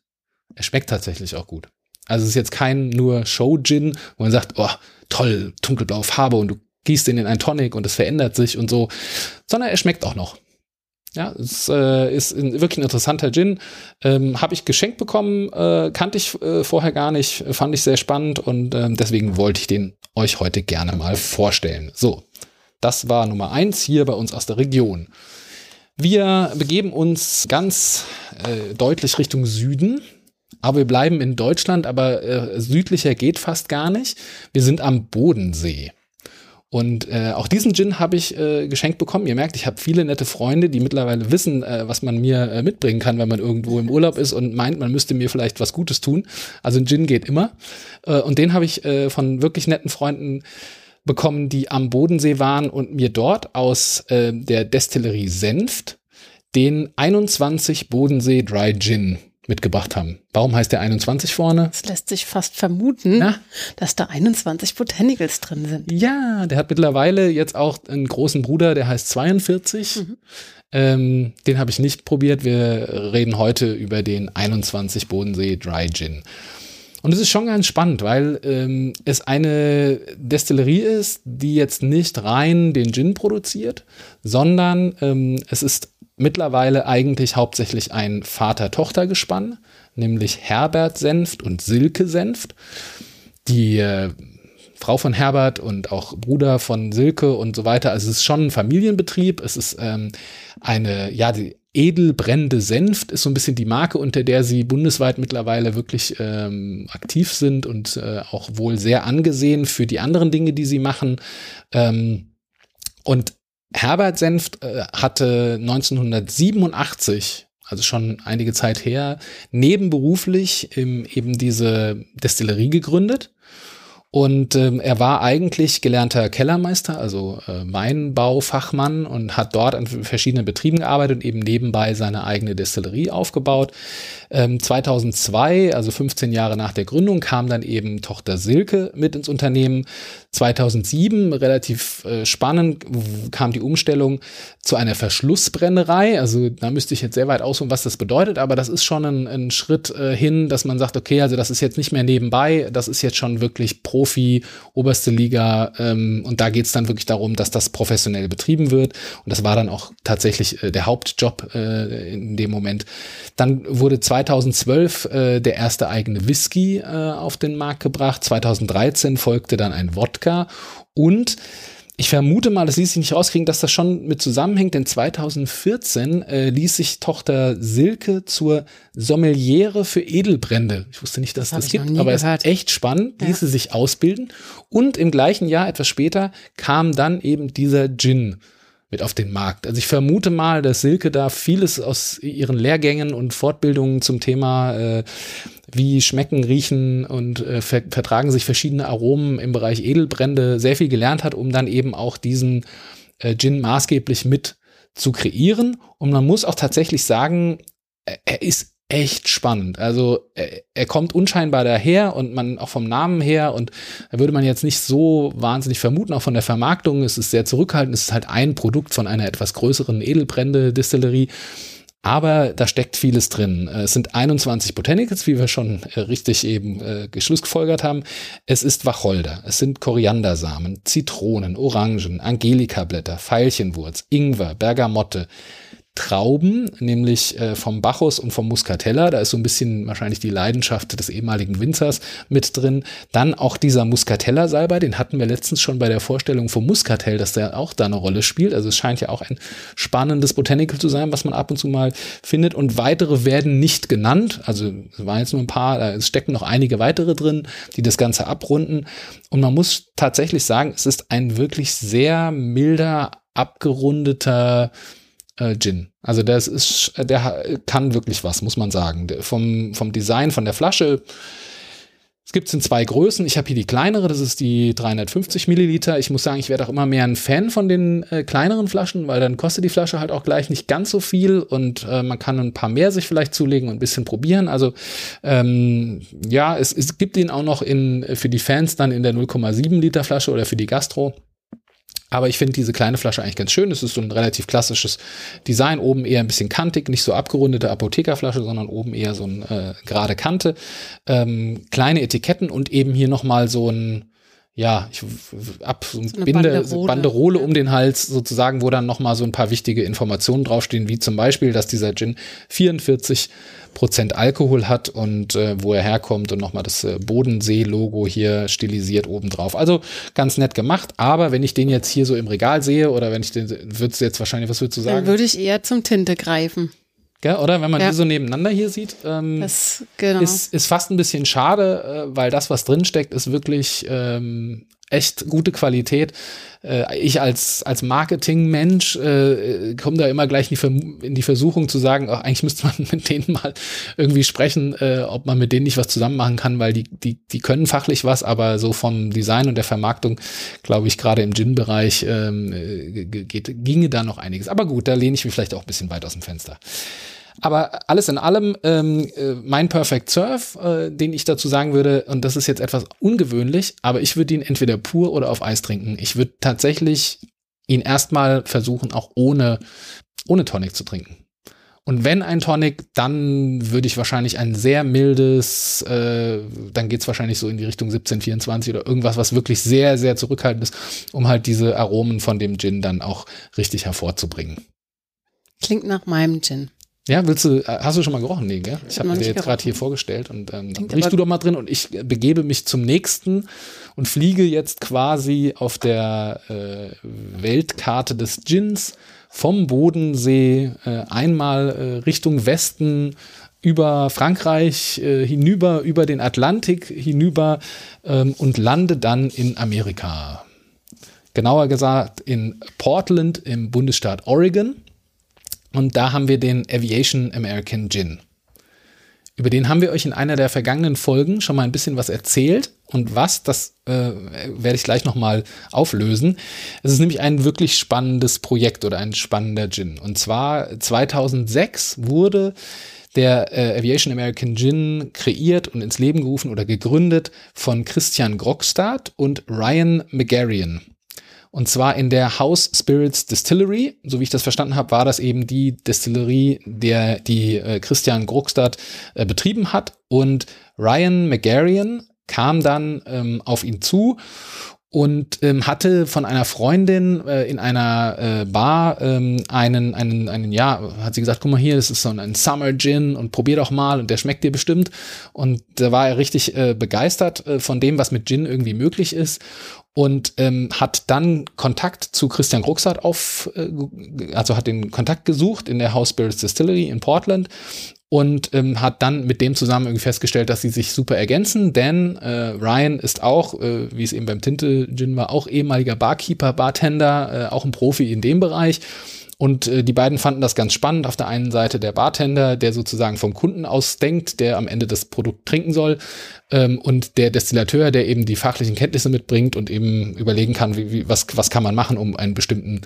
er schmeckt tatsächlich auch gut. Also es ist jetzt kein nur Show-Gin, wo man sagt, oh, toll, dunkelblaue Farbe und du gießt den in ein Tonic und es verändert sich und so, sondern er schmeckt auch noch. Ja, es äh, ist ein, wirklich ein interessanter Gin. Ähm, Habe ich geschenkt bekommen, äh, kannte ich äh, vorher gar nicht, fand ich sehr spannend und ähm, deswegen wollte ich den euch heute gerne mal vorstellen. So, das war Nummer eins hier bei uns aus der Region. Wir begeben uns ganz äh, deutlich Richtung Süden, aber wir bleiben in Deutschland, aber äh, südlicher geht fast gar nicht. Wir sind am Bodensee. Und äh, auch diesen Gin habe ich äh, geschenkt bekommen. Ihr merkt, ich habe viele nette Freunde, die mittlerweile wissen, äh, was man mir äh, mitbringen kann, wenn man irgendwo im Urlaub ist und meint, man müsste mir vielleicht was Gutes tun. Also ein Gin geht immer. Äh, und den habe ich äh, von wirklich netten Freunden bekommen, die am Bodensee waren und mir dort aus äh, der Destillerie Senft den 21 Bodensee Dry Gin mitgebracht haben. Warum heißt der 21 vorne? Es lässt sich fast vermuten, Na? dass da 21 Botanicals drin sind. Ja, der hat mittlerweile jetzt auch einen großen Bruder, der heißt 42. Ähm, den habe ich nicht probiert. Wir reden heute über den 21 Bodensee Dry Gin. Und es ist schon ganz spannend, weil ähm, es eine Destillerie ist, die jetzt nicht rein den Gin produziert, sondern ähm, es ist mittlerweile eigentlich hauptsächlich ein Vater-Tochter-Gespann, nämlich Herbert Senft und Silke Senft. Die äh, Frau von Herbert und auch Bruder von Silke und so weiter. Also es ist schon ein Familienbetrieb. Es ist ähm, eine, ja, die edelbrennende Senft ist so ein bisschen die Marke, unter der sie bundesweit mittlerweile wirklich ähm, aktiv sind und äh, auch wohl sehr angesehen für die anderen Dinge, die sie machen. Ähm, und Herbert Senft äh, hatte 1987 also schon einige Zeit her, nebenberuflich eben diese Destillerie gegründet. Und ähm, er war eigentlich gelernter Kellermeister, also äh, Weinbaufachmann und hat dort an verschiedenen Betrieben gearbeitet und eben nebenbei seine eigene Destillerie aufgebaut. Ähm, 2002, also 15 Jahre nach der Gründung, kam dann eben Tochter Silke mit ins Unternehmen. 2007, relativ äh, spannend, kam die Umstellung zu einer Verschlussbrennerei. Also da müsste ich jetzt sehr weit ausholen, was das bedeutet, aber das ist schon ein, ein Schritt äh, hin, dass man sagt, okay, also das ist jetzt nicht mehr nebenbei, das ist jetzt schon wirklich Profi, oberste Liga ähm, und da geht es dann wirklich darum, dass das professionell betrieben wird und das war dann auch tatsächlich äh, der Hauptjob äh, in dem Moment. Dann wurde 2012 äh, der erste eigene Whisky äh, auf den Markt gebracht, 2013 folgte dann ein Wodka und ich vermute mal, das ließ sich nicht rauskriegen, dass das schon mit zusammenhängt, denn 2014 äh, ließ sich Tochter Silke zur Sommeliere für Edelbrände. Ich wusste nicht, dass Das das, gibt, aber es ist echt spannend, Ja. ließ sie sich ausbilden. Und im gleichen Jahr, etwas später, kam dann eben dieser Gin mit auf den Markt. Also ich vermute mal, dass Silke da vieles aus ihren Lehrgängen und Fortbildungen zum Thema äh, wie schmecken, riechen und äh, ver vertragen sich verschiedene Aromen im Bereich Edelbrände sehr viel gelernt hat, um dann eben auch diesen äh, Gin maßgeblich mit zu kreieren. Und man muss auch tatsächlich sagen, er ist echt spannend. Also er, er, kommt unscheinbar daher und man auch vom Namen her und da würde man jetzt nicht so wahnsinnig vermuten, auch von der Vermarktung. Es ist sehr zurückhaltend. Es ist halt ein Produkt von einer etwas größeren Edelbrände-Distillerie. Aber da steckt vieles drin. Es sind 21 Botanicals, wie wir schon äh, richtig eben äh, geschlussgefolgert haben. Es ist Wacholder, es sind Koriandersamen, Zitronen, Orangen, Angelikablätter, Veilchenwurz, Ingwer, Bergamotte, Trauben, nämlich äh, vom Bacchus und vom Muscatella. Da ist so ein bisschen wahrscheinlich die Leidenschaft des ehemaligen Winzers mit drin. Dann auch dieser Muscatella-Salbei, den hatten wir letztens schon bei der Vorstellung vom Muscatel, dass der auch da eine Rolle spielt. Also es scheint ja auch ein spannendes Botanical zu sein, was man ab und zu mal findet. Und weitere werden nicht genannt. Also es waren jetzt nur ein paar, es stecken noch einige weitere drin, die das Ganze abrunden. Und man muss tatsächlich sagen, es ist ein wirklich sehr milder, abgerundeter äh, Gin. Also das ist, der kann wirklich was, muss man sagen. Der, vom, vom Design, von der Flasche. Es gibt es in zwei Größen. Ich habe hier die kleinere, das ist die 350 Milliliter. Ich muss sagen, ich werde auch immer mehr ein Fan von den äh, kleineren Flaschen, weil dann kostet die Flasche halt auch gleich nicht ganz so viel und äh, man kann ein paar mehr sich vielleicht zulegen und ein bisschen probieren. Also ähm, ja, es, es gibt ihn auch noch in, für die Fans dann in der 0,7 Liter Flasche oder für die Gastro. Aber ich finde diese kleine Flasche eigentlich ganz schön. Es ist so ein relativ klassisches Design. Oben eher ein bisschen kantig, nicht so abgerundete Apothekerflasche, sondern oben eher so eine äh, gerade Kante. Ähm, kleine Etiketten und eben hier nochmal so ein, ja, ich ab so, so Binde, Banderole. Banderole um den Hals sozusagen, wo dann nochmal so ein paar wichtige Informationen draufstehen, wie zum Beispiel, dass dieser Gin 44 Prozent Alkohol hat und äh, wo er herkommt und nochmal das äh, Bodensee-Logo hier stilisiert obendrauf. Also ganz nett gemacht, aber wenn ich den jetzt hier so im Regal sehe oder wenn ich den, würdest du jetzt wahrscheinlich, was würdest du sagen? Dann würde ich eher zum Tinte greifen. Gell, oder wenn man ja. die so nebeneinander hier sieht, ähm, das, genau. ist, ist fast ein bisschen schade, äh, weil das, was drinsteckt, ist wirklich ähm, echt gute Qualität. Äh, ich als, als Marketingmensch äh, komme da immer gleich in die, Versuchung zu sagen, ach, eigentlich müsste man mit denen mal irgendwie sprechen, äh, ob man mit denen nicht was zusammen machen kann, weil die, die, die können fachlich was, aber so vom Design und der Vermarktung, glaube ich, gerade im Gin-Bereich ähm, äh, ginge da noch einiges. Aber gut, da lehne ich mich vielleicht auch ein bisschen weit aus dem Fenster. Aber alles in allem, ähm, äh, mein Perfect Surf, äh, den ich dazu sagen würde, und das ist jetzt etwas ungewöhnlich, aber ich würde ihn entweder pur oder auf Eis trinken. Ich würde tatsächlich ihn erstmal versuchen, auch ohne, ohne Tonic zu trinken. Und wenn ein Tonic, dann würde ich wahrscheinlich ein sehr mildes, äh, dann geht's wahrscheinlich so in die Richtung 1724 oder irgendwas, was wirklich sehr, sehr zurückhaltend ist, um halt diese Aromen von dem Gin dann auch richtig hervorzubringen. Klingt nach meinem Gin. Ja, willst du, äh, hast du schon mal gerochen? Nee, gell? Ich habe mir jetzt gerade hier vorgestellt und ähm, riechst du doch mal drin und ich begebe mich zum nächsten und fliege jetzt quasi auf der äh, Weltkarte des Gins vom Bodensee äh, einmal äh, Richtung Westen über Frankreich äh, hinüber, über den Atlantik hinüber ähm, und lande dann in Amerika. Genauer gesagt in Portland im Bundesstaat Oregon. Und da haben wir den Aviation American Gin. Über den haben wir euch in einer der vergangenen Folgen schon mal ein bisschen was erzählt. Und was, das äh, werde ich gleich nochmal auflösen. Es ist nämlich ein wirklich spannendes Projekt oder ein spannender Gin. Und zwar 2006 wurde der äh, Aviation American Gin kreiert und ins Leben gerufen oder gegründet von Christian Grogstad und Ryan McGarrian. Und zwar in der House Spirits Distillery. So wie ich das verstanden habe, war das eben die Distillerie, der die äh, Christian Grogstad äh, betrieben hat. Und Ryan McGarian kam dann ähm, auf ihn zu und ähm, hatte von einer Freundin äh, in einer äh, Bar ähm, einen, einen, einen, ja, hat sie gesagt, guck mal hier, das ist so ein Summer Gin und probier doch mal und der schmeckt dir bestimmt. Und da war er richtig äh, begeistert äh, von dem, was mit Gin irgendwie möglich ist und ähm, hat dann Kontakt zu Christian Gruxart auf, äh, also hat den Kontakt gesucht in der House Spirits Distillery in Portland und ähm, hat dann mit dem zusammen irgendwie festgestellt, dass sie sich super ergänzen, denn äh, Ryan ist auch, äh, wie es eben beim Tinte Gin war, auch ehemaliger Barkeeper, Bartender, äh, auch ein Profi in dem Bereich Und äh, die beiden fanden das ganz spannend. Auf der einen Seite der Bartender, der sozusagen vom Kunden aus denkt, der am Ende das Produkt trinken soll. Ähm, und der Destillateur, der eben die fachlichen Kenntnisse mitbringt und eben überlegen kann, wie, wie, was, was kann man machen, um einen bestimmten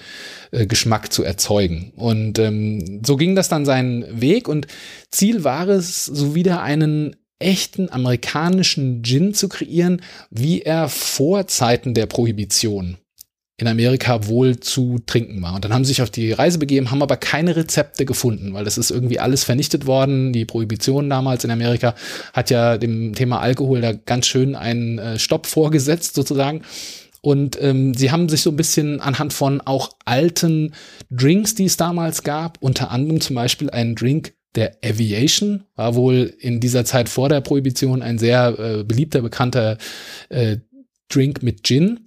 äh, Geschmack zu erzeugen. Und ähm, so ging das dann seinen Weg. Und Ziel war es, so wieder einen echten amerikanischen Gin zu kreieren, wie er vor Zeiten der Prohibition in Amerika wohl zu trinken war. Und dann haben sie sich auf die Reise begeben, haben aber keine Rezepte gefunden, weil das ist irgendwie alles vernichtet worden. Die Prohibition damals in Amerika hat ja dem Thema Alkohol da ganz schön einen äh, Stopp vorgesetzt sozusagen. Und ähm, sie haben sich so ein bisschen anhand von auch alten Drinks, die es damals gab, unter anderem zum Beispiel einen Drink, der Aviation, war wohl in dieser Zeit vor der Prohibition ein sehr äh, beliebter, bekannter äh, Drink mit Gin.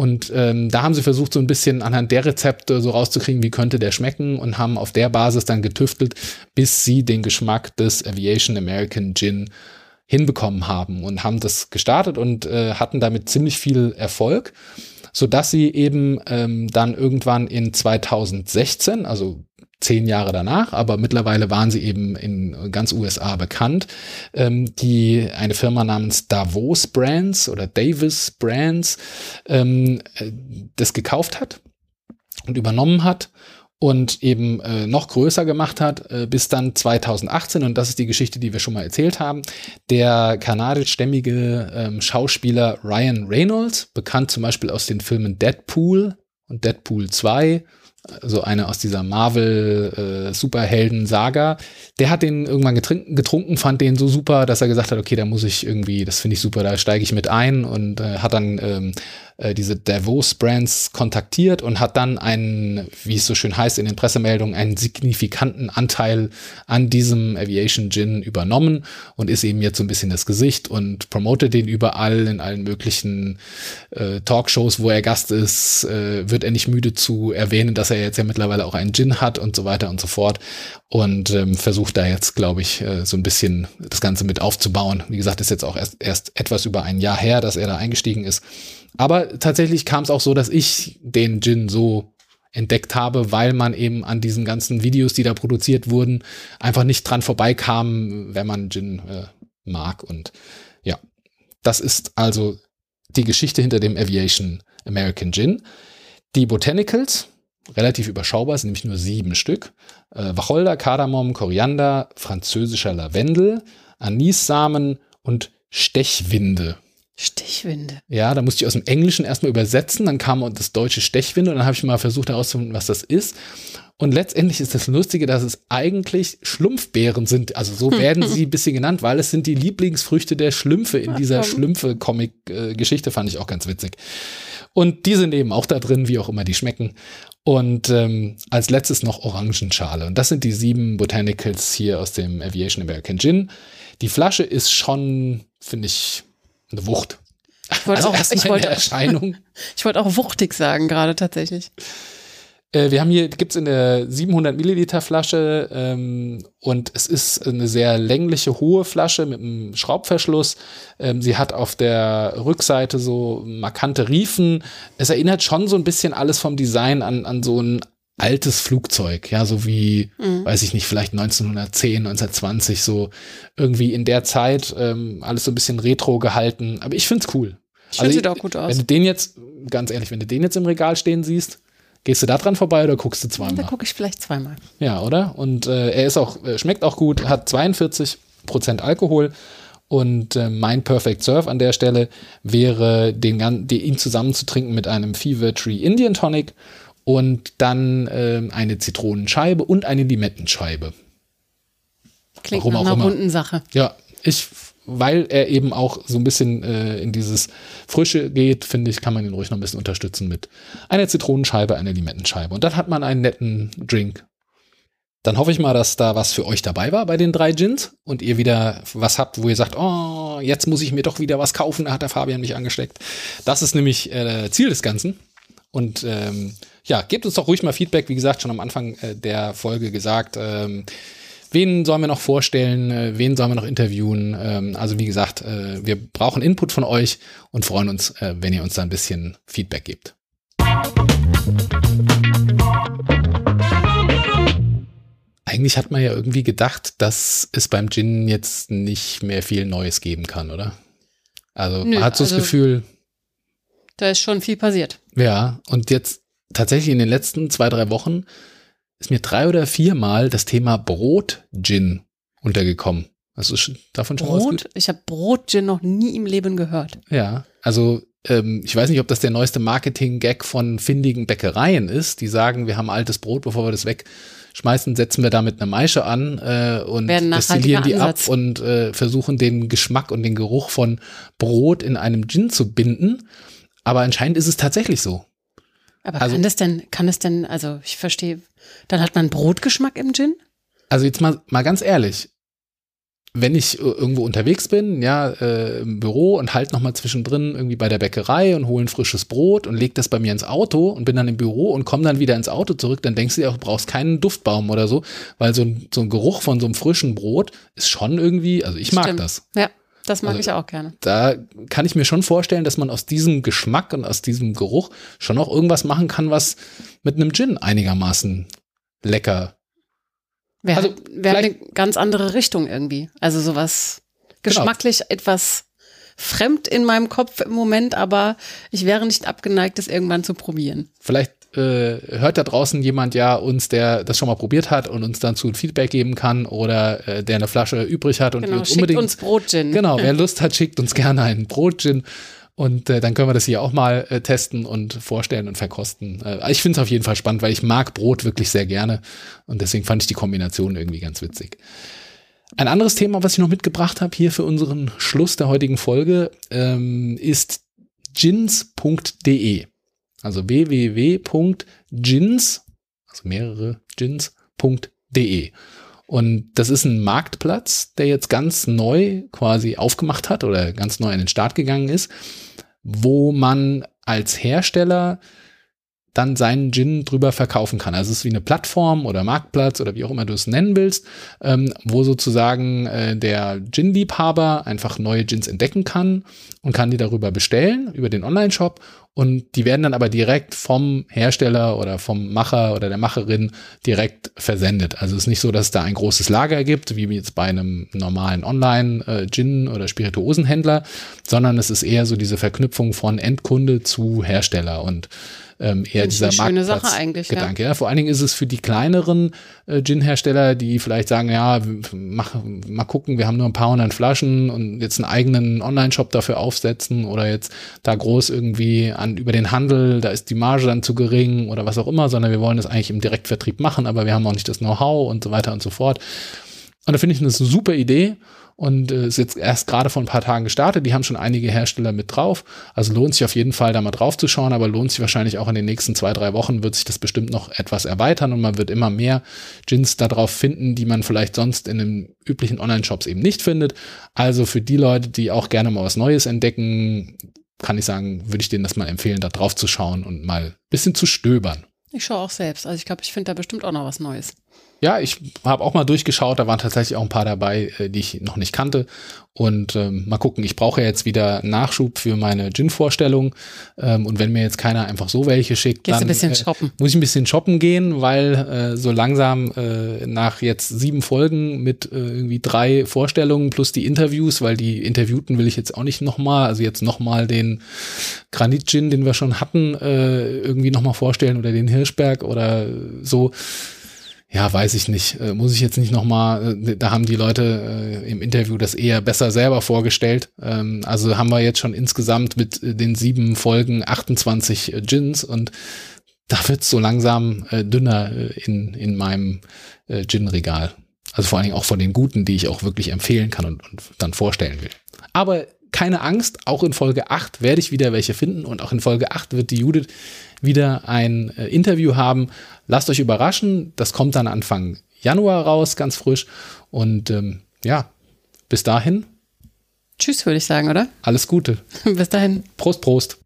Und ähm, da haben sie versucht, so ein bisschen anhand der Rezepte so rauszukriegen, wie könnte der schmecken und haben auf der Basis dann getüftelt, bis sie den Geschmack des Aviation American Gin hinbekommen haben und haben das gestartet und äh, hatten damit ziemlich viel Erfolg, so dass sie eben ähm, dann irgendwann in 2016, also zehn Jahre danach, aber mittlerweile waren sie eben in ganz USA bekannt, ähm, die eine Firma namens Davos Brands oder Davis Brands ähm, äh, das gekauft hat und übernommen hat und eben äh, noch größer gemacht hat, äh, bis dann 2018, und das ist die Geschichte, die wir schon mal erzählt haben, der kanadischstämmige ähm, Schauspieler Ryan Reynolds, bekannt zum Beispiel aus den Filmen Deadpool und Deadpool 2 so eine aus dieser Marvel-Superhelden-Saga, äh, der hat den irgendwann getrunken, getrunken, fand den so super, dass er gesagt hat, okay, da muss ich irgendwie, das finde ich super, da steige ich mit ein und äh, hat dann ähm, äh, diese Davos Brands kontaktiert und hat dann einen, wie es so schön heißt in den Pressemeldungen, einen signifikanten Anteil an diesem Aviation Gin übernommen und ist eben jetzt so ein bisschen das Gesicht und promotet den überall in allen möglichen äh, Talkshows, wo er Gast ist, äh, wird er nicht müde zu erwähnen, dass er jetzt ja mittlerweile auch einen Gin hat und so weiter und so fort und ähm, versucht da jetzt, glaube ich, äh, so ein bisschen das Ganze mit aufzubauen. Wie gesagt, ist jetzt auch erst, erst etwas über ein Jahr her, dass er da eingestiegen ist. Aber tatsächlich kam es auch so, dass ich den Gin so entdeckt habe, weil man eben an diesen ganzen Videos, die da produziert wurden, einfach nicht dran vorbeikam, wenn man Gin äh, mag. Und ja, das ist also die Geschichte hinter dem Aviation American Gin. Die Botanicals, relativ überschaubar, sind nämlich nur sieben Stück. Äh, Wacholder, Kardamom, Koriander, französischer Lavendel, Anissamen und Stechwinde. Stechwinde. Ja, da musste ich aus dem Englischen erstmal übersetzen, dann kam das deutsche Stechwinde und dann habe ich mal versucht herauszufinden, was das ist. Und letztendlich ist das Lustige, dass es eigentlich Schlumpfbeeren sind. Also so werden sie ein bisschen genannt, weil es sind die Lieblingsfrüchte der Schlümpfe in dieser Schlümpfe-Comic-Geschichte, fand ich auch ganz witzig. Und die sind eben auch da drin, wie auch immer die schmecken. Und ähm, als letztes noch Orangenschale. Und das sind die sieben Botanicals hier aus dem Aviation American Gin. Die Flasche ist schon, finde ich, eine Wucht. Ich wollte also auch, ich wollte, Erscheinung. ich wollte auch wuchtig sagen, gerade tatsächlich. Äh, wir haben hier, gibt's in der 700 Milliliter Flasche ähm, und es ist eine sehr längliche, hohe Flasche mit einem Schraubverschluss. Ähm, sie hat auf der Rückseite so markante Riefen. Es erinnert schon so ein bisschen alles vom Design an, an so ein altes Flugzeug, ja, so wie, mhm. weiß ich nicht, vielleicht 1910, 1920, so irgendwie in der Zeit ähm, alles so ein bisschen retro gehalten. Aber ich find's cool. Ich also, sieht auch gut aus. Wenn du den jetzt, ganz ehrlich, wenn du den jetzt im Regal stehen siehst, gehst du da dran vorbei oder guckst du zweimal? Da gucke ich vielleicht zweimal. Ja, oder? Und äh, er ist auch, äh, schmeckt auch gut, hat 42 Prozent Alkohol. Und äh, mein Perfect Surf an der Stelle wäre, den, den, ihn zusammenzutrinken mit einem Fever Tree Indian Tonic und dann äh, eine Zitronenscheibe und eine Limettenscheibe. Klingt Warum nach einer runden Sache. Ja, ich, weil er eben auch so ein bisschen äh, in dieses Frische geht, finde ich, kann man ihn ruhig noch ein bisschen unterstützen mit einer Zitronenscheibe, einer Limettenscheibe. Und dann hat man einen netten Drink. Dann hoffe ich mal, dass da was für euch dabei war bei den drei Gins und ihr wieder was habt, wo ihr sagt, oh, jetzt muss ich mir doch wieder was kaufen, da hat der Fabian mich angesteckt. Das ist nämlich äh, Ziel des Ganzen. Und ähm, ja, gebt uns doch ruhig mal Feedback. Wie gesagt, schon am Anfang äh, der Folge gesagt, ähm, wen sollen wir noch vorstellen, äh, wen sollen wir noch interviewen. Ähm, also wie gesagt, äh, wir brauchen Input von euch und freuen uns, äh, wenn ihr uns da ein bisschen Feedback gebt. eigentlich hat man ja irgendwie gedacht, dass es beim Gin jetzt nicht mehr viel Neues geben kann, oder? Also Nö, man hat so also- das Gefühl, Da ist schon viel passiert. ja, und jetzt tatsächlich in den letzten zwei, drei Wochen ist mir drei oder viermal das Thema Brot-Gin untergekommen. Schon davon schon Brot? Ich habe Brot-Gin noch nie im Leben gehört. Ja, also ähm, ich weiß nicht, ob das der neueste Marketing-Gag von findigen Bäckereien ist, die sagen, wir haben altes Brot, bevor wir das wegschmeißen, setzen wir damit eine Maische an äh, und destillieren die nachhaltiger ab Ansatz. und äh, versuchen den Geschmack und den Geruch von Brot in einem Gin zu binden. Aber anscheinend ist es tatsächlich so. Aber Also- kann das denn, kann es denn, also ich verstehe, dann hat man Brotgeschmack im Gin? Also jetzt mal, mal ganz ehrlich, wenn ich irgendwo unterwegs bin, ja, äh, im Büro und halt noch mal zwischendrin irgendwie bei der Bäckerei und hole ein frisches Brot und leg das bei mir ins Auto und bin dann im Büro und komme dann wieder ins Auto zurück, dann denkst du dir auch, du brauchst keinen Duftbaum oder so, weil so ein, so ein Geruch von so einem frischen Brot ist schon irgendwie, also ich mag Stimmt. das. Ja, das mag Also- ich auch gerne. Da kann ich mir schon vorstellen, dass man aus diesem Geschmack und aus diesem Geruch schon auch irgendwas machen kann, was mit einem Gin einigermaßen lecker Wäre Also, wär eine ganz andere Richtung irgendwie. Also sowas Genau. geschmacklich etwas fremd in meinem Kopf im Moment, aber ich wäre nicht abgeneigt, das irgendwann zu probieren. Vielleicht äh, hört da draußen jemand ja uns, der das schon mal probiert hat und uns dann zu ein Feedback geben kann oder äh, der eine Flasche übrig hat und Genau, uns schickt unbedingt uns Brot-Gin. genau, wer Lust hat, schickt uns gerne einen Brot-Gin und äh, dann können wir das hier auch mal äh, testen und vorstellen und verkosten. Äh, ich finde es auf jeden Fall spannend, weil ich mag Brot wirklich sehr gerne und deswegen fand ich die Kombination irgendwie ganz witzig. Ein anderes Thema, was ich noch mitgebracht habe hier für unseren Schluss der heutigen Folge, ähm, ist gins.de. Also www.gins, also mehrere gins.de. Und das ist ein Marktplatz, der jetzt ganz neu quasi aufgemacht hat oder ganz neu an den Start gegangen ist, wo man als Hersteller dann seinen Gin drüber verkaufen kann. Also es ist wie eine Plattform oder Marktplatz oder wie auch immer du es nennen willst, ähm, wo sozusagen äh, der Gin-Liebhaber einfach neue Gins entdecken kann und kann die darüber bestellen, über den Online-Shop. Und die werden dann aber direkt vom Hersteller oder vom Macher oder der Macherin direkt versendet. Also es ist nicht so, dass es da ein großes Lager gibt, wie jetzt bei einem normalen Online-Gin- oder Spirituosenhändler, sondern es ist eher so diese Verknüpfung von Endkunde zu Hersteller und ähm, eher dieser eine schöne Marktplatz Sache eigentlich, ja. Gedanke. Ja. Vor allen Dingen ist es für die kleineren äh, Gin-Hersteller, die vielleicht sagen, ja, mach, mal gucken, wir haben nur ein paar hundert Flaschen und jetzt einen eigenen Online-Shop dafür aufsetzen oder jetzt da groß irgendwie an über den Handel, da ist die Marge dann zu gering oder was auch immer, sondern wir wollen das eigentlich im Direktvertrieb machen, aber wir haben auch nicht das Know-how und so weiter und so fort. Und da finde ich eine super Idee und äh, ist jetzt erst gerade vor ein paar Tagen gestartet. Die haben schon einige Hersteller mit drauf. Also lohnt sich auf jeden Fall da mal drauf zu schauen, aber lohnt sich wahrscheinlich auch in den nächsten zwei, drei Wochen wird sich das bestimmt noch etwas erweitern und man wird immer mehr Gins da drauf finden, die man vielleicht sonst in den üblichen Online-Shops eben nicht findet. Also für die Leute, die auch gerne mal was Neues entdecken, kann ich sagen, würde ich denen das mal empfehlen, da drauf zu schauen und mal ein bisschen zu stöbern. Ich schaue auch selbst. Also ich glaube, ich finde da bestimmt auch noch was Neues. Ja, ich habe auch mal durchgeschaut, da waren tatsächlich auch ein paar dabei, äh, die ich noch nicht kannte. Und ähm, mal gucken, ich brauche ja jetzt wieder Nachschub für meine Gin-Vorstellung. Ähm, und wenn mir jetzt keiner einfach so welche schickt, Gehst dann ein bisschen äh, shoppen. muss ich ein bisschen shoppen gehen, weil äh, so langsam äh, nach jetzt sieben Folgen mit äh, irgendwie drei Vorstellungen plus die Interviews, weil die Interviewten will ich jetzt auch nicht nochmal, also jetzt nochmal den Granit-Gin, den wir schon hatten, äh, irgendwie nochmal vorstellen oder den Hirschberg oder so. Ja, weiß ich nicht. Äh, muss ich jetzt nicht nochmal, äh, da haben die Leute äh, im Interview das eher besser selber vorgestellt. Ähm, also haben wir jetzt schon insgesamt mit äh, den sieben Folgen 28 äh, Gins und da wird's so langsam äh, dünner äh, in, in meinem äh, Gin-Regal. Also vor allen Dingen auch von den guten, die ich auch wirklich empfehlen kann und, und dann vorstellen will. Aber keine Angst, auch in Folge 8 werde ich wieder welche finden und auch in Folge 8 wird die Judith wieder ein äh, Interview haben. Lasst euch überraschen, das kommt dann Anfang Januar raus, ganz frisch. Und ähm, ja, bis dahin, Tschüss, würde ich sagen, oder? alles Gute. Bis dahin. Prost, Prost.